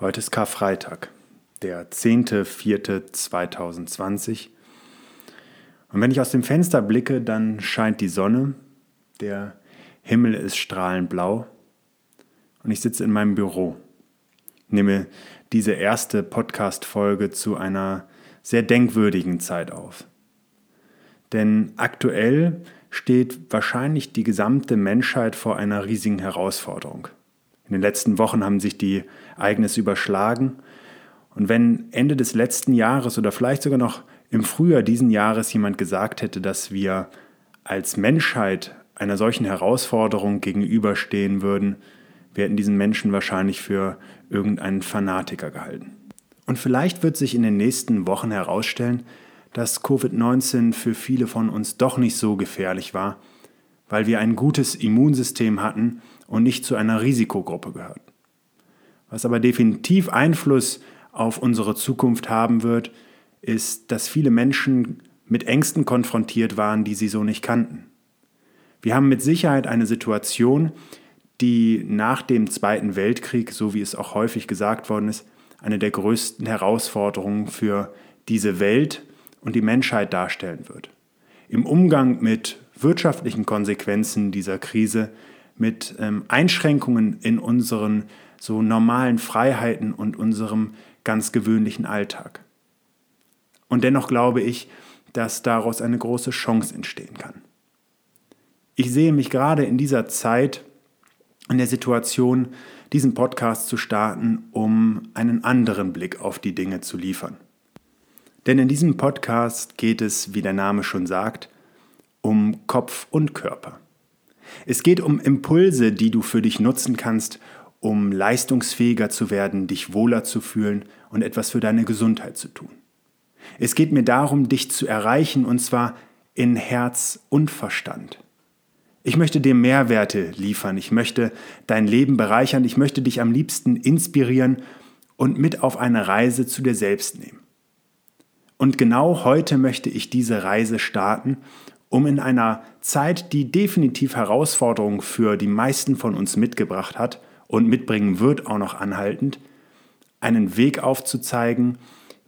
Heute ist Karfreitag, der 10.04.2020. Und wenn ich aus dem Fenster blicke, dann scheint die Sonne, der Himmel ist strahlend blau und ich sitze in meinem Büro. Nehme diese erste Podcast-Folge zu einer sehr denkwürdigen Zeit auf. Denn aktuell steht wahrscheinlich die gesamte Menschheit vor einer riesigen Herausforderung. In den letzten Wochen haben sich die Ereignisse überschlagen. Und wenn Ende des letzten Jahres oder vielleicht sogar noch im Frühjahr diesen Jahres jemand gesagt hätte, dass wir als Menschheit einer solchen Herausforderung gegenüberstehen würden, wir hätten diesen Menschen wahrscheinlich für irgendeinen Fanatiker gehalten. Und vielleicht wird sich in den nächsten Wochen herausstellen, dass Covid-19 für viele von uns doch nicht so gefährlich war, weil wir ein gutes Immunsystem hatten und nicht zu einer Risikogruppe gehörten. Was aber definitiv Einfluss auf unsere Zukunft haben wird, ist, dass viele Menschen mit Ängsten konfrontiert waren, die sie so nicht kannten. Wir haben mit Sicherheit eine Situation, die nach dem Zweiten Weltkrieg, so wie es auch häufig gesagt worden ist, eine der größten Herausforderungen für diese Welt und die Menschheit darstellen wird. Im Umgang mit wirtschaftlichen Konsequenzen dieser Krise mit ähm, Einschränkungen in unseren so normalen Freiheiten und unserem ganz gewöhnlichen Alltag. Und dennoch glaube ich, dass daraus eine große Chance entstehen kann. Ich sehe mich gerade in dieser Zeit in der Situation, diesen Podcast zu starten, um einen anderen Blick auf die Dinge zu liefern. Denn in diesem Podcast geht es, wie der Name schon sagt, um Kopf und Körper. Es geht um Impulse, die du für dich nutzen kannst, um leistungsfähiger zu werden, dich wohler zu fühlen und etwas für deine Gesundheit zu tun. Es geht mir darum, dich zu erreichen, und zwar in Herz und Verstand. Ich möchte dir Mehrwerte liefern, ich möchte dein Leben bereichern, ich möchte dich am liebsten inspirieren und mit auf eine Reise zu dir selbst nehmen. Und genau heute möchte ich diese Reise starten um in einer Zeit, die definitiv Herausforderungen für die meisten von uns mitgebracht hat und mitbringen wird auch noch anhaltend, einen Weg aufzuzeigen,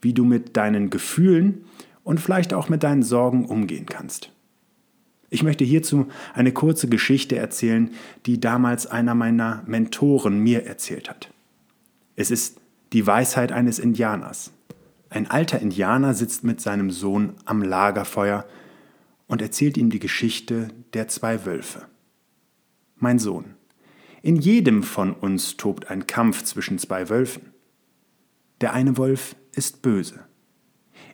wie du mit deinen Gefühlen und vielleicht auch mit deinen Sorgen umgehen kannst. Ich möchte hierzu eine kurze Geschichte erzählen, die damals einer meiner Mentoren mir erzählt hat. Es ist die Weisheit eines Indianers. Ein alter Indianer sitzt mit seinem Sohn am Lagerfeuer und erzählt ihm die Geschichte der zwei Wölfe. Mein Sohn, in jedem von uns tobt ein Kampf zwischen zwei Wölfen. Der eine Wolf ist böse.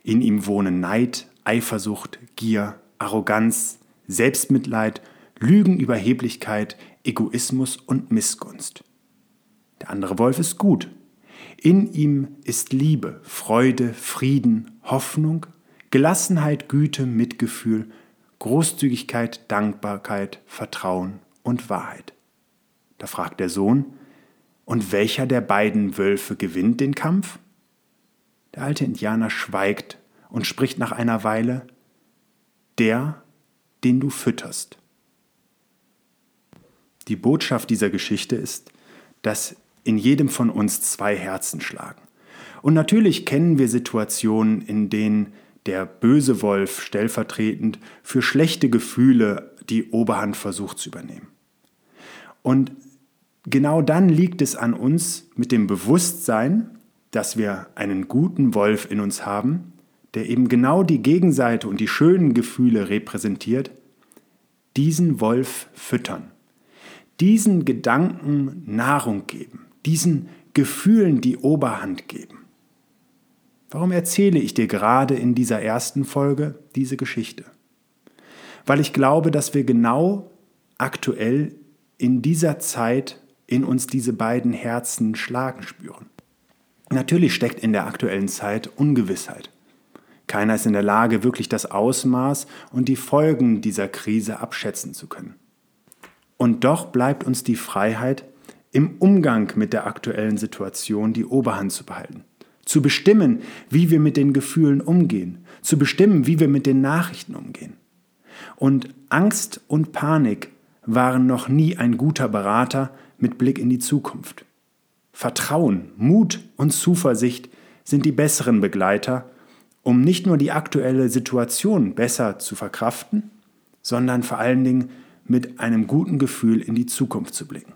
In ihm wohnen Neid, Eifersucht, Gier, Arroganz, Selbstmitleid, Lügenüberheblichkeit, Egoismus und Missgunst. Der andere Wolf ist gut. In ihm ist Liebe, Freude, Frieden, Hoffnung, Gelassenheit, Güte, Mitgefühl, Großzügigkeit, Dankbarkeit, Vertrauen und Wahrheit. Da fragt der Sohn, und welcher der beiden Wölfe gewinnt den Kampf? Der alte Indianer schweigt und spricht nach einer Weile, der, den du fütterst. Die Botschaft dieser Geschichte ist, dass in jedem von uns zwei Herzen schlagen. Und natürlich kennen wir Situationen, in denen der böse Wolf stellvertretend für schlechte Gefühle die Oberhand versucht zu übernehmen. Und genau dann liegt es an uns mit dem Bewusstsein, dass wir einen guten Wolf in uns haben, der eben genau die Gegenseite und die schönen Gefühle repräsentiert, diesen Wolf füttern, diesen Gedanken Nahrung geben, diesen Gefühlen die Oberhand geben. Warum erzähle ich dir gerade in dieser ersten Folge diese Geschichte? Weil ich glaube, dass wir genau aktuell in dieser Zeit in uns diese beiden Herzen schlagen spüren. Natürlich steckt in der aktuellen Zeit Ungewissheit. Keiner ist in der Lage, wirklich das Ausmaß und die Folgen dieser Krise abschätzen zu können. Und doch bleibt uns die Freiheit, im Umgang mit der aktuellen Situation die Oberhand zu behalten. Zu bestimmen, wie wir mit den Gefühlen umgehen. Zu bestimmen, wie wir mit den Nachrichten umgehen. Und Angst und Panik waren noch nie ein guter Berater mit Blick in die Zukunft. Vertrauen, Mut und Zuversicht sind die besseren Begleiter, um nicht nur die aktuelle Situation besser zu verkraften, sondern vor allen Dingen mit einem guten Gefühl in die Zukunft zu blicken.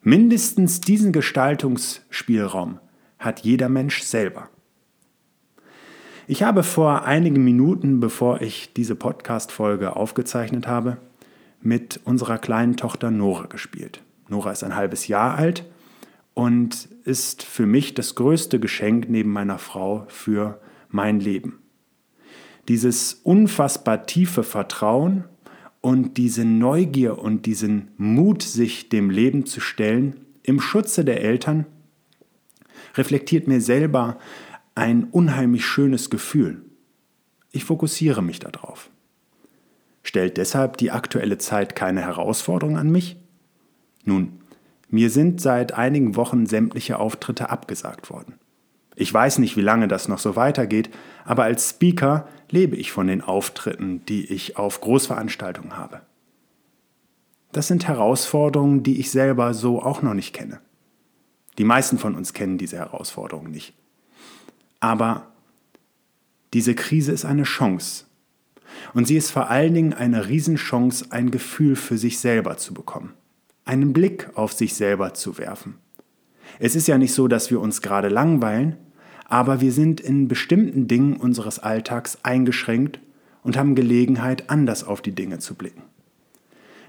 Mindestens diesen Gestaltungsspielraum hat jeder Mensch selber. Ich habe vor einigen Minuten, bevor ich diese Podcast-Folge aufgezeichnet habe, mit unserer kleinen Tochter Nora gespielt. Nora ist ein halbes Jahr alt und ist für mich das größte Geschenk neben meiner Frau für mein Leben. Dieses unfassbar tiefe Vertrauen und diese Neugier und diesen Mut, sich dem Leben zu stellen, im Schutze der Eltern, reflektiert mir selber ein unheimlich schönes Gefühl. Ich fokussiere mich darauf. Stellt deshalb die aktuelle Zeit keine Herausforderung an mich? Nun, mir sind seit einigen Wochen sämtliche Auftritte abgesagt worden. Ich weiß nicht, wie lange das noch so weitergeht, aber als Speaker lebe ich von den Auftritten, die ich auf Großveranstaltungen habe. Das sind Herausforderungen, die ich selber so auch noch nicht kenne. Die meisten von uns kennen diese Herausforderungen nicht. Aber diese Krise ist eine Chance. Und sie ist vor allen Dingen eine Riesenchance, ein Gefühl für sich selber zu bekommen, einen Blick auf sich selber zu werfen. Es ist ja nicht so, dass wir uns gerade langweilen, aber wir sind in bestimmten Dingen unseres Alltags eingeschränkt und haben Gelegenheit, anders auf die Dinge zu blicken.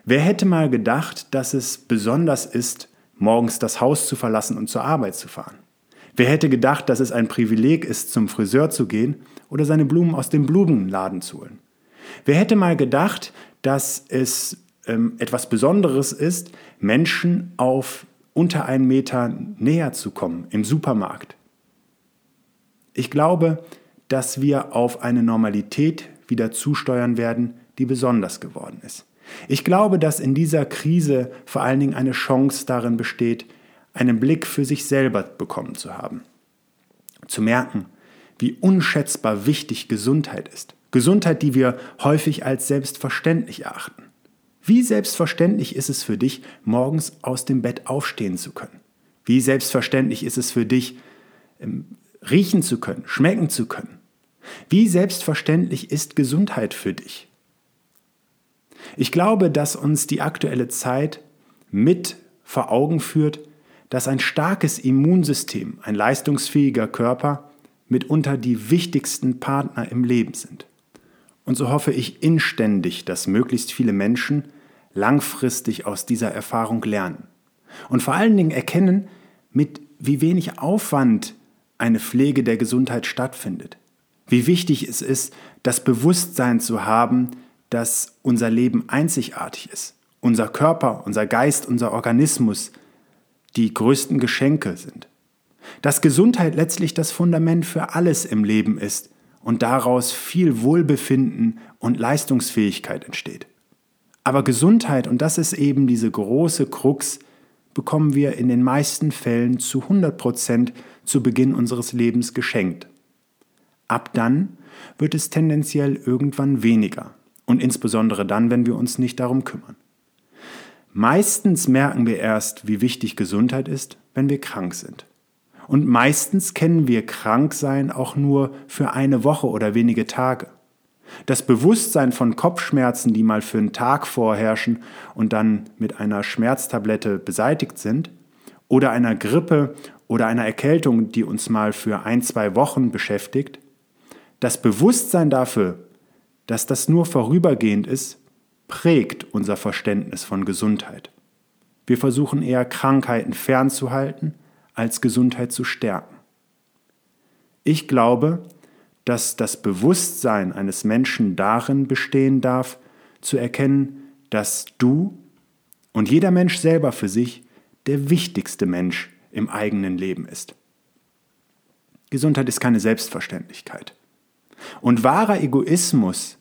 Wer hätte mal gedacht, dass es besonders ist, morgens das Haus zu verlassen und zur Arbeit zu fahren? Wer hätte gedacht, dass es ein Privileg ist, zum Friseur zu gehen oder seine Blumen aus dem Blumenladen zu holen? Wer hätte mal gedacht, dass es ähm, etwas Besonderes ist, Menschen auf unter einen Meter näher zu kommen im Supermarkt? Ich glaube, dass wir auf eine Normalität wieder zusteuern werden, die besonders geworden ist. Ich glaube, dass in dieser Krise vor allen Dingen eine Chance darin besteht, einen Blick für sich selber bekommen zu haben. Zu merken, wie unschätzbar wichtig Gesundheit ist. Gesundheit, die wir häufig als selbstverständlich erachten. Wie selbstverständlich ist es für dich, morgens aus dem Bett aufstehen zu können? Wie selbstverständlich ist es für dich, riechen zu können, schmecken zu können. Wie selbstverständlich ist Gesundheit für dich? Ich glaube, dass uns die aktuelle Zeit mit vor Augen führt, dass ein starkes Immunsystem, ein leistungsfähiger Körper mitunter die wichtigsten Partner im Leben sind. Und so hoffe ich inständig, dass möglichst viele Menschen langfristig aus dieser Erfahrung lernen und vor allen Dingen erkennen, mit wie wenig Aufwand eine Pflege der Gesundheit stattfindet. Wie wichtig es ist, das Bewusstsein zu haben, dass unser Leben einzigartig ist. Unser Körper, unser Geist, unser Organismus die größten Geschenke sind. Dass Gesundheit letztlich das Fundament für alles im Leben ist und daraus viel Wohlbefinden und Leistungsfähigkeit entsteht. Aber Gesundheit, und das ist eben diese große Krux, bekommen wir in den meisten Fällen zu 100 Prozent zu Beginn unseres Lebens geschenkt. Ab dann wird es tendenziell irgendwann weniger und insbesondere dann, wenn wir uns nicht darum kümmern. Meistens merken wir erst, wie wichtig Gesundheit ist, wenn wir krank sind. Und meistens kennen wir Kranksein auch nur für eine Woche oder wenige Tage. Das Bewusstsein von Kopfschmerzen, die mal für einen Tag vorherrschen und dann mit einer Schmerztablette beseitigt sind, oder einer Grippe oder einer Erkältung, die uns mal für ein, zwei Wochen beschäftigt, das Bewusstsein dafür, dass das nur vorübergehend ist, prägt unser Verständnis von Gesundheit. Wir versuchen eher Krankheiten fernzuhalten, als Gesundheit zu stärken. Ich glaube, dass das Bewusstsein eines Menschen darin bestehen darf, zu erkennen, dass du und jeder Mensch selber für sich der wichtigste Mensch im eigenen Leben ist. Gesundheit ist keine Selbstverständlichkeit. Und wahrer Egoismus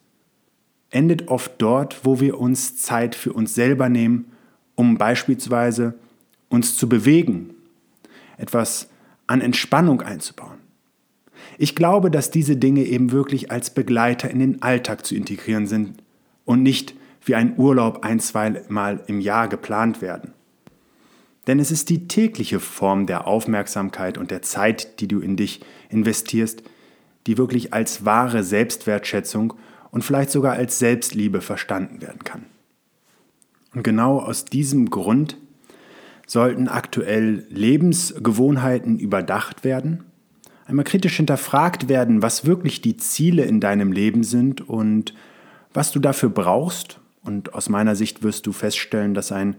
endet oft dort, wo wir uns Zeit für uns selber nehmen, um beispielsweise uns zu bewegen, etwas an Entspannung einzubauen. Ich glaube, dass diese Dinge eben wirklich als Begleiter in den Alltag zu integrieren sind und nicht wie ein Urlaub ein, zweimal im Jahr geplant werden. Denn es ist die tägliche Form der Aufmerksamkeit und der Zeit, die du in dich investierst, die wirklich als wahre Selbstwertschätzung und vielleicht sogar als Selbstliebe verstanden werden kann. Und genau aus diesem Grund sollten aktuell Lebensgewohnheiten überdacht werden, einmal kritisch hinterfragt werden, was wirklich die Ziele in deinem Leben sind und was du dafür brauchst. Und aus meiner Sicht wirst du feststellen, dass ein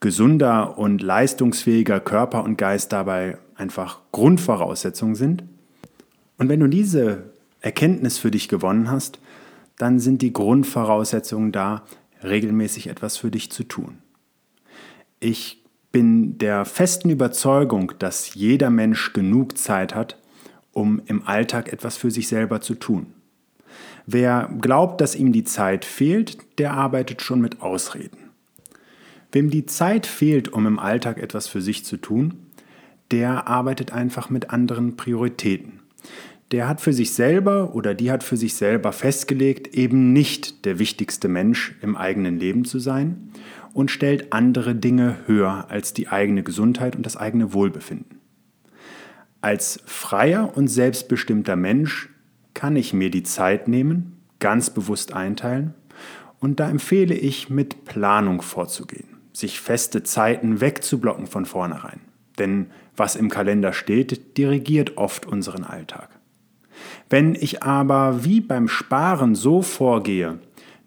gesunder und leistungsfähiger Körper und Geist dabei einfach Grundvoraussetzungen sind. Und wenn du diese Erkenntnis für dich gewonnen hast, dann sind die Grundvoraussetzungen da, regelmäßig etwas für dich zu tun. Ich bin der festen Überzeugung, dass jeder Mensch genug Zeit hat, um im Alltag etwas für sich selber zu tun. Wer glaubt, dass ihm die Zeit fehlt, der arbeitet schon mit Ausreden. Wem die Zeit fehlt, um im Alltag etwas für sich zu tun, der arbeitet einfach mit anderen Prioritäten. Der hat für sich selber oder die hat für sich selber festgelegt, eben nicht der wichtigste Mensch im eigenen Leben zu sein und stellt andere Dinge höher als die eigene Gesundheit und das eigene Wohlbefinden. Als freier und selbstbestimmter Mensch kann ich mir die Zeit nehmen, ganz bewusst einteilen und da empfehle ich, mit Planung vorzugehen, sich feste Zeiten wegzublocken von vornherein. Denn was im Kalender steht, dirigiert oft unseren Alltag. Wenn ich aber wie beim Sparen so vorgehe,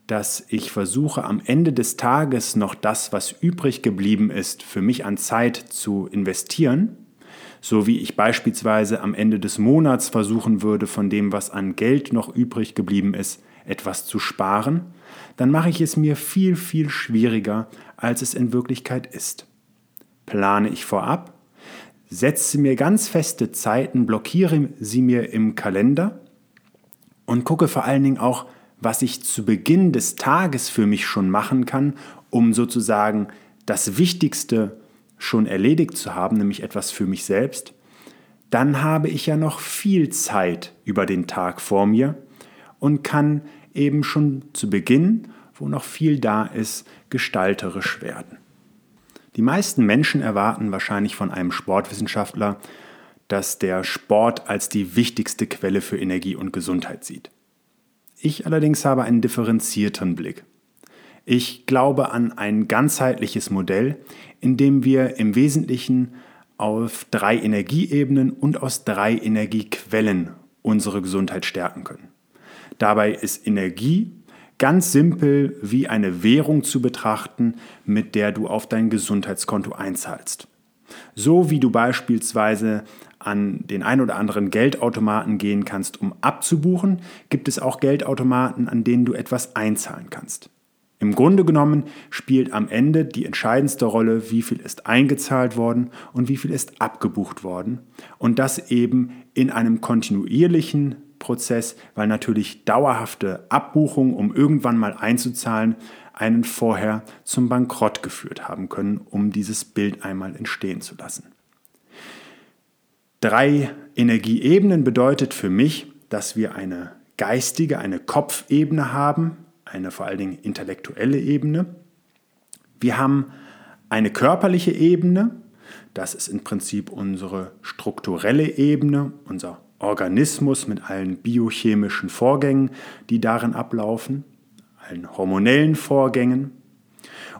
dass ich versuche am Ende des Tages noch das, was übrig geblieben ist, für mich an Zeit zu investieren, so wie ich beispielsweise am Ende des Monats versuchen würde, von dem, was an Geld noch übrig geblieben ist, etwas zu sparen, dann mache ich es mir viel, viel schwieriger, als es in Wirklichkeit ist. Plane ich vorab, setze mir ganz feste Zeiten, blockiere sie mir im Kalender und gucke vor allen Dingen auch, was ich zu Beginn des Tages für mich schon machen kann, um sozusagen das Wichtigste schon erledigt zu haben, nämlich etwas für mich selbst, dann habe ich ja noch viel Zeit über den Tag vor mir und kann eben schon zu Beginn, wo noch viel da ist, gestalterisch werden. Die meisten Menschen erwarten wahrscheinlich von einem Sportwissenschaftler, dass der Sport als die wichtigste Quelle für Energie und Gesundheit sieht. Ich allerdings habe einen differenzierten Blick. Ich glaube an ein ganzheitliches Modell, in dem wir im Wesentlichen auf drei Energieebenen und aus drei Energiequellen unsere Gesundheit stärken können. Dabei ist Energie ganz simpel wie eine Währung zu betrachten, mit der du auf dein Gesundheitskonto einzahlst. So wie du beispielsweise an den ein oder anderen Geldautomaten gehen kannst, um abzubuchen, gibt es auch Geldautomaten, an denen du etwas einzahlen kannst. Im Grunde genommen spielt am Ende die entscheidendste Rolle, wie viel ist eingezahlt worden und wie viel ist abgebucht worden. Und das eben in einem kontinuierlichen Prozess, weil natürlich dauerhafte Abbuchungen, um irgendwann mal einzuzahlen, einen vorher zum Bankrott geführt haben können, um dieses Bild einmal entstehen zu lassen. Drei Energieebenen bedeutet für mich, dass wir eine geistige, eine Kopfebene haben, eine vor allen Dingen intellektuelle Ebene. Wir haben eine körperliche Ebene, das ist im Prinzip unsere strukturelle Ebene, unser Organismus mit allen biochemischen Vorgängen, die darin ablaufen, allen hormonellen Vorgängen.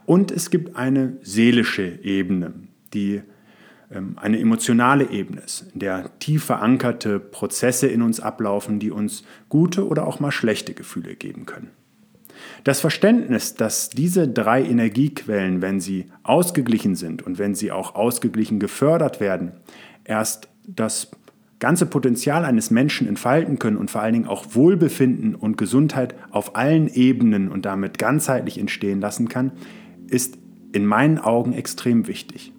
Und es gibt eine seelische Ebene, die ähm, eine emotionale Ebene ist, in der tief verankerte Prozesse in uns ablaufen, die uns gute oder auch mal schlechte Gefühle geben können. Das Verständnis, dass diese drei Energiequellen, wenn sie ausgeglichen sind und wenn sie auch ausgeglichen gefördert werden, erst das ganze Potenzial eines Menschen entfalten können und vor allen Dingen auch Wohlbefinden und Gesundheit auf allen Ebenen und damit ganzheitlich entstehen lassen kann, ist in meinen Augen extrem wichtig.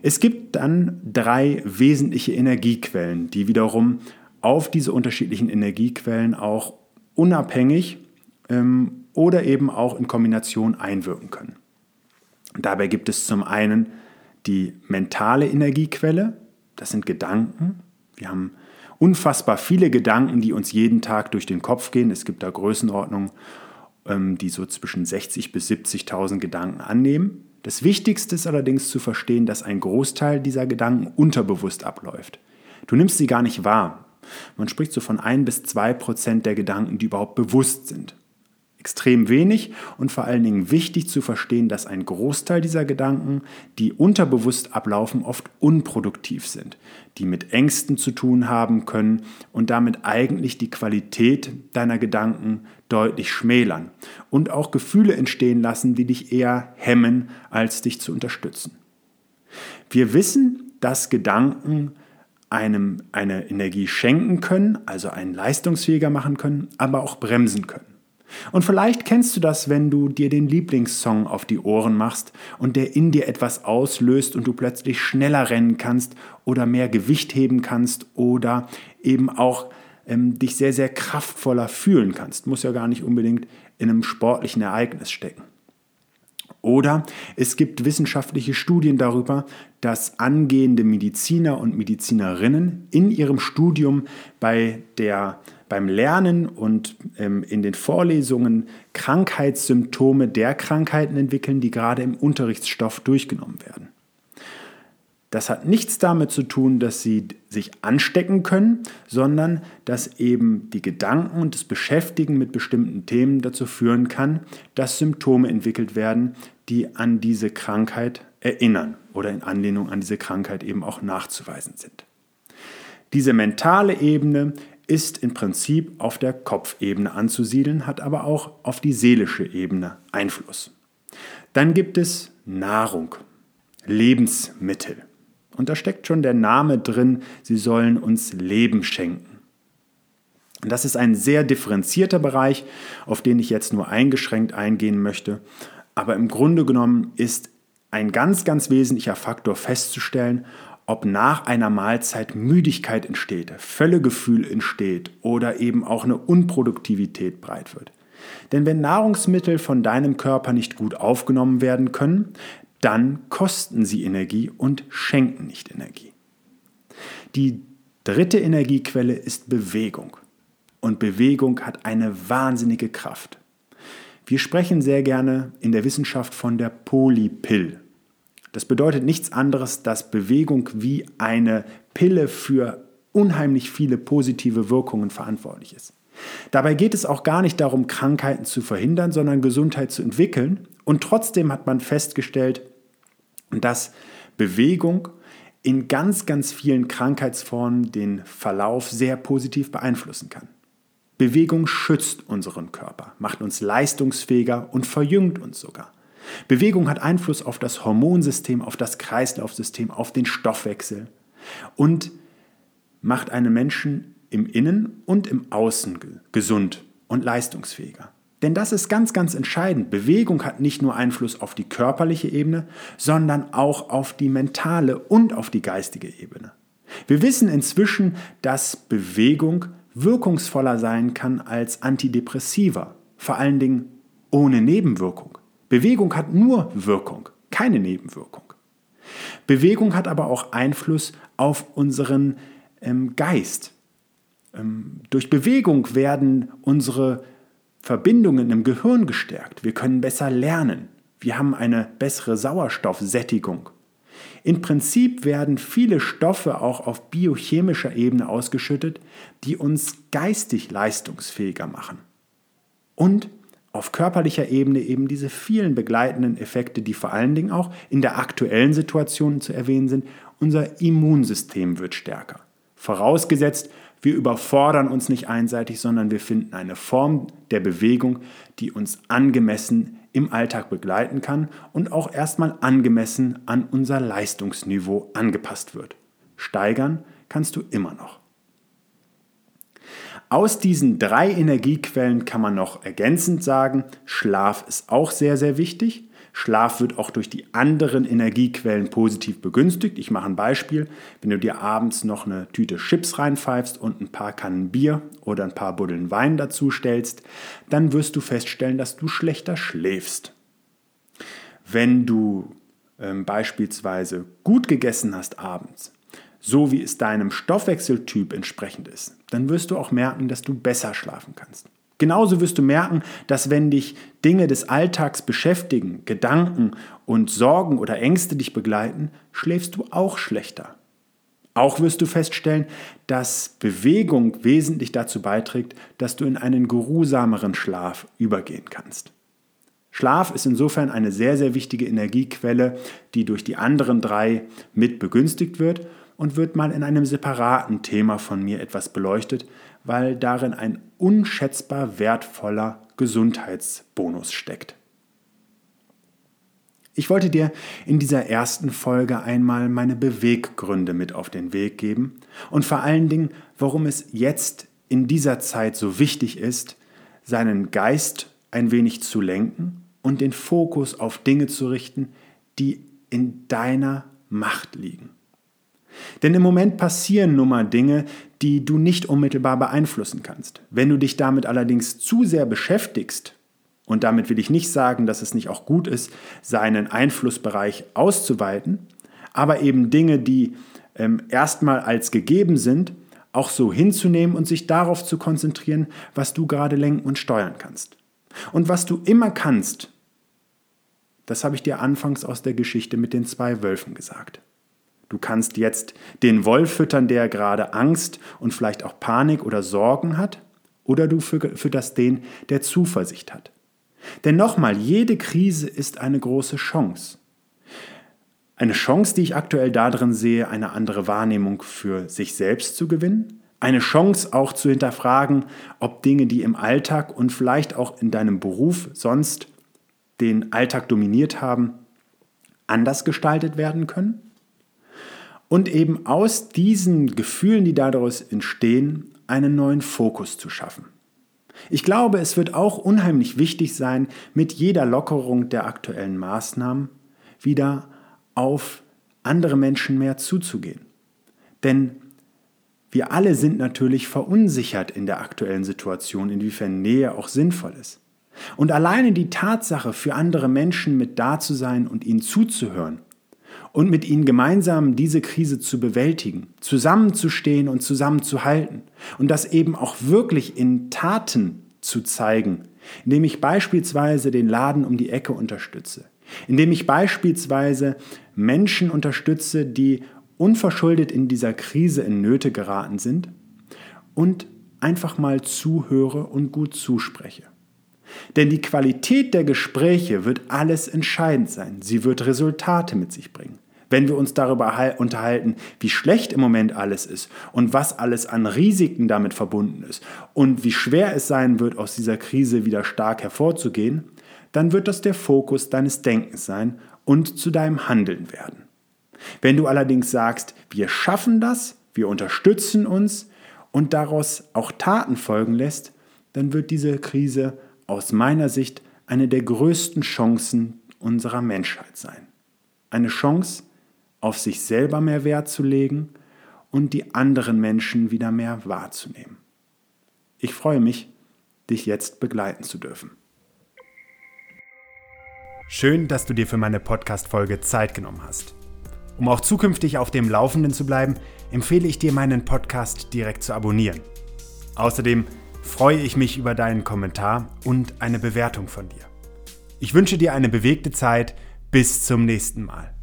Es gibt dann drei wesentliche Energiequellen, die wiederum auf diese unterschiedlichen Energiequellen auch unabhängig ähm, oder eben auch in Kombination einwirken können. Dabei gibt es zum einen die mentale Energiequelle, das sind Gedanken. Wir haben unfassbar viele Gedanken, die uns jeden Tag durch den Kopf gehen. Es gibt da Größenordnungen, ähm, die so zwischen 60.000 bis 70.000 Gedanken annehmen. Das Wichtigste ist allerdings zu verstehen, dass ein Großteil dieser Gedanken unterbewusst abläuft. Du nimmst sie gar nicht wahr. Man spricht so von ein bis zwei Prozent der Gedanken, die überhaupt bewusst sind. Extrem wenig und vor allen Dingen wichtig zu verstehen, dass ein Großteil dieser Gedanken, die unterbewusst ablaufen, oft unproduktiv sind, die mit Ängsten zu tun haben können und damit eigentlich die Qualität deiner Gedanken deutlich schmälern und auch Gefühle entstehen lassen, die dich eher hemmen, als dich zu unterstützen. Wir wissen, dass Gedanken einem eine Energie schenken können, also einen leistungsfähiger machen können, aber auch bremsen können. Und vielleicht kennst du das, wenn du dir den Lieblingssong auf die Ohren machst und der in dir etwas auslöst und du plötzlich schneller rennen kannst oder mehr Gewicht heben kannst oder eben auch ähm, dich sehr, sehr kraftvoller fühlen kannst. Muss ja gar nicht unbedingt in einem sportlichen Ereignis stecken. Oder es gibt wissenschaftliche Studien darüber, dass angehende Mediziner und Medizinerinnen in ihrem Studium bei der beim Lernen und ähm, in den Vorlesungen Krankheitssymptome der Krankheiten entwickeln, die gerade im Unterrichtsstoff durchgenommen werden. Das hat nichts damit zu tun, dass sie sich anstecken können, sondern dass eben die Gedanken und das Beschäftigen mit bestimmten Themen dazu führen kann, dass Symptome entwickelt werden, die an diese Krankheit erinnern oder in Anlehnung an diese Krankheit eben auch nachzuweisen sind. Diese mentale Ebene ist im Prinzip auf der Kopfebene anzusiedeln, hat aber auch auf die seelische Ebene Einfluss. Dann gibt es Nahrung, Lebensmittel. Und da steckt schon der Name drin, sie sollen uns Leben schenken. das ist ein sehr differenzierter Bereich, auf den ich jetzt nur eingeschränkt eingehen möchte. Aber im Grunde genommen ist ein ganz, ganz wesentlicher Faktor festzustellen, ob nach einer Mahlzeit Müdigkeit entsteht, Völlegefühl entsteht oder eben auch eine Unproduktivität breit wird. Denn wenn Nahrungsmittel von deinem Körper nicht gut aufgenommen werden können, dann kosten sie Energie und schenken nicht Energie. Die dritte Energiequelle ist Bewegung. Und Bewegung hat eine wahnsinnige Kraft. Wir sprechen sehr gerne in der Wissenschaft von der Polypill. Das bedeutet nichts anderes, dass Bewegung wie eine Pille für unheimlich viele positive Wirkungen verantwortlich ist. Dabei geht es auch gar nicht darum, Krankheiten zu verhindern, sondern Gesundheit zu entwickeln. Und trotzdem hat man festgestellt, dass Bewegung in ganz, ganz vielen Krankheitsformen den Verlauf sehr positiv beeinflussen kann. Bewegung schützt unseren Körper, macht uns leistungsfähiger und verjüngt uns sogar. Bewegung hat Einfluss auf das Hormonsystem, auf das Kreislaufsystem, auf den Stoffwechsel und macht einen Menschen im Innen und im Außen gesund und leistungsfähiger. Denn das ist ganz, ganz entscheidend. Bewegung hat nicht nur Einfluss auf die körperliche Ebene, sondern auch auf die mentale und auf die geistige Ebene. Wir wissen inzwischen, dass Bewegung wirkungsvoller sein kann als Antidepressiva, vor allen Dingen ohne Nebenwirkung. Bewegung hat nur Wirkung, keine Nebenwirkung. Bewegung hat aber auch Einfluss auf unseren ähm, Geist. Ähm, durch Bewegung werden unsere Verbindungen im Gehirn gestärkt. Wir können besser lernen. Wir haben eine bessere Sauerstoffsättigung. Im Prinzip werden viele Stoffe auch auf biochemischer Ebene ausgeschüttet, die uns geistig leistungsfähiger machen. Und auf körperlicher Ebene eben diese vielen begleitenden Effekte, die vor allen Dingen auch in der aktuellen Situation zu erwähnen sind. Unser Immunsystem wird stärker. Vorausgesetzt, wir überfordern uns nicht einseitig, sondern wir finden eine Form der Bewegung, die uns angemessen im Alltag begleiten kann und auch erstmal angemessen an unser Leistungsniveau angepasst wird. Steigern kannst du immer noch. Aus diesen drei Energiequellen kann man noch ergänzend sagen, Schlaf ist auch sehr, sehr wichtig. Schlaf wird auch durch die anderen Energiequellen positiv begünstigt. Ich mache ein Beispiel. Wenn du dir abends noch eine Tüte Chips reinpfeifst und ein paar Kannen Bier oder ein paar Buddeln Wein dazu stellst, dann wirst du feststellen, dass du schlechter schläfst. Wenn du ähm, beispielsweise gut gegessen hast abends, so wie es deinem Stoffwechseltyp entsprechend ist, dann wirst du auch merken, dass du besser schlafen kannst. Genauso wirst du merken, dass wenn dich Dinge des Alltags beschäftigen, Gedanken und Sorgen oder Ängste dich begleiten, schläfst du auch schlechter. Auch wirst du feststellen, dass Bewegung wesentlich dazu beiträgt, dass du in einen geruhsameren Schlaf übergehen kannst. Schlaf ist insofern eine sehr, sehr wichtige Energiequelle, die durch die anderen drei mit begünstigt wird und wird mal in einem separaten Thema von mir etwas beleuchtet, weil darin ein unschätzbar wertvoller Gesundheitsbonus steckt. Ich wollte dir in dieser ersten Folge einmal meine Beweggründe mit auf den Weg geben und vor allen Dingen, warum es jetzt in dieser Zeit so wichtig ist, seinen Geist ein wenig zu lenken und den Fokus auf Dinge zu richten, die in deiner Macht liegen. Denn im Moment passieren nun mal Dinge, die du nicht unmittelbar beeinflussen kannst. Wenn du dich damit allerdings zu sehr beschäftigst, und damit will ich nicht sagen, dass es nicht auch gut ist, seinen Einflussbereich auszuweiten, aber eben Dinge, die ähm, erstmal als gegeben sind, auch so hinzunehmen und sich darauf zu konzentrieren, was du gerade lenken und steuern kannst. Und was du immer kannst, das habe ich dir anfangs aus der Geschichte mit den zwei Wölfen gesagt. Du kannst jetzt den Wolf füttern, der gerade Angst und vielleicht auch Panik oder Sorgen hat, oder du fütterst den, der Zuversicht hat. Denn nochmal, jede Krise ist eine große Chance. Eine Chance, die ich aktuell darin sehe, eine andere Wahrnehmung für sich selbst zu gewinnen. Eine Chance auch zu hinterfragen, ob Dinge, die im Alltag und vielleicht auch in deinem Beruf sonst den Alltag dominiert haben, anders gestaltet werden können und eben aus diesen Gefühlen, die daraus entstehen, einen neuen Fokus zu schaffen. Ich glaube, es wird auch unheimlich wichtig sein, mit jeder Lockerung der aktuellen Maßnahmen wieder auf andere Menschen mehr zuzugehen. Denn wir alle sind natürlich verunsichert in der aktuellen Situation, inwiefern Nähe auch sinnvoll ist. Und alleine die Tatsache, für andere Menschen mit da zu sein und ihnen zuzuhören und mit ihnen gemeinsam diese Krise zu bewältigen, zusammenzustehen und zusammenzuhalten und das eben auch wirklich in Taten zu zeigen, indem ich beispielsweise den Laden um die Ecke unterstütze, indem ich beispielsweise Menschen unterstütze, die unverschuldet in dieser Krise in Nöte geraten sind und einfach mal zuhöre und gut zuspreche. Denn die Qualität der Gespräche wird alles entscheidend sein. Sie wird Resultate mit sich bringen. Wenn wir uns darüber unterhalten, wie schlecht im Moment alles ist und was alles an Risiken damit verbunden ist und wie schwer es sein wird, aus dieser Krise wieder stark hervorzugehen, dann wird das der Fokus deines Denkens sein und zu deinem Handeln werden. Wenn du allerdings sagst, wir schaffen das, wir unterstützen uns und daraus auch Taten folgen lässt, dann wird diese Krise aus meiner Sicht eine der größten Chancen unserer Menschheit sein. Eine Chance, auf sich selber mehr Wert zu legen und die anderen Menschen wieder mehr wahrzunehmen. Ich freue mich, dich jetzt begleiten zu dürfen. Schön, dass du dir für meine Podcast-Folge Zeit genommen hast. Um auch zukünftig auf dem Laufenden zu bleiben, empfehle ich dir, meinen Podcast direkt zu abonnieren. Außerdem freue ich mich über deinen Kommentar und eine Bewertung von dir. Ich wünsche dir eine bewegte Zeit. Bis zum nächsten Mal.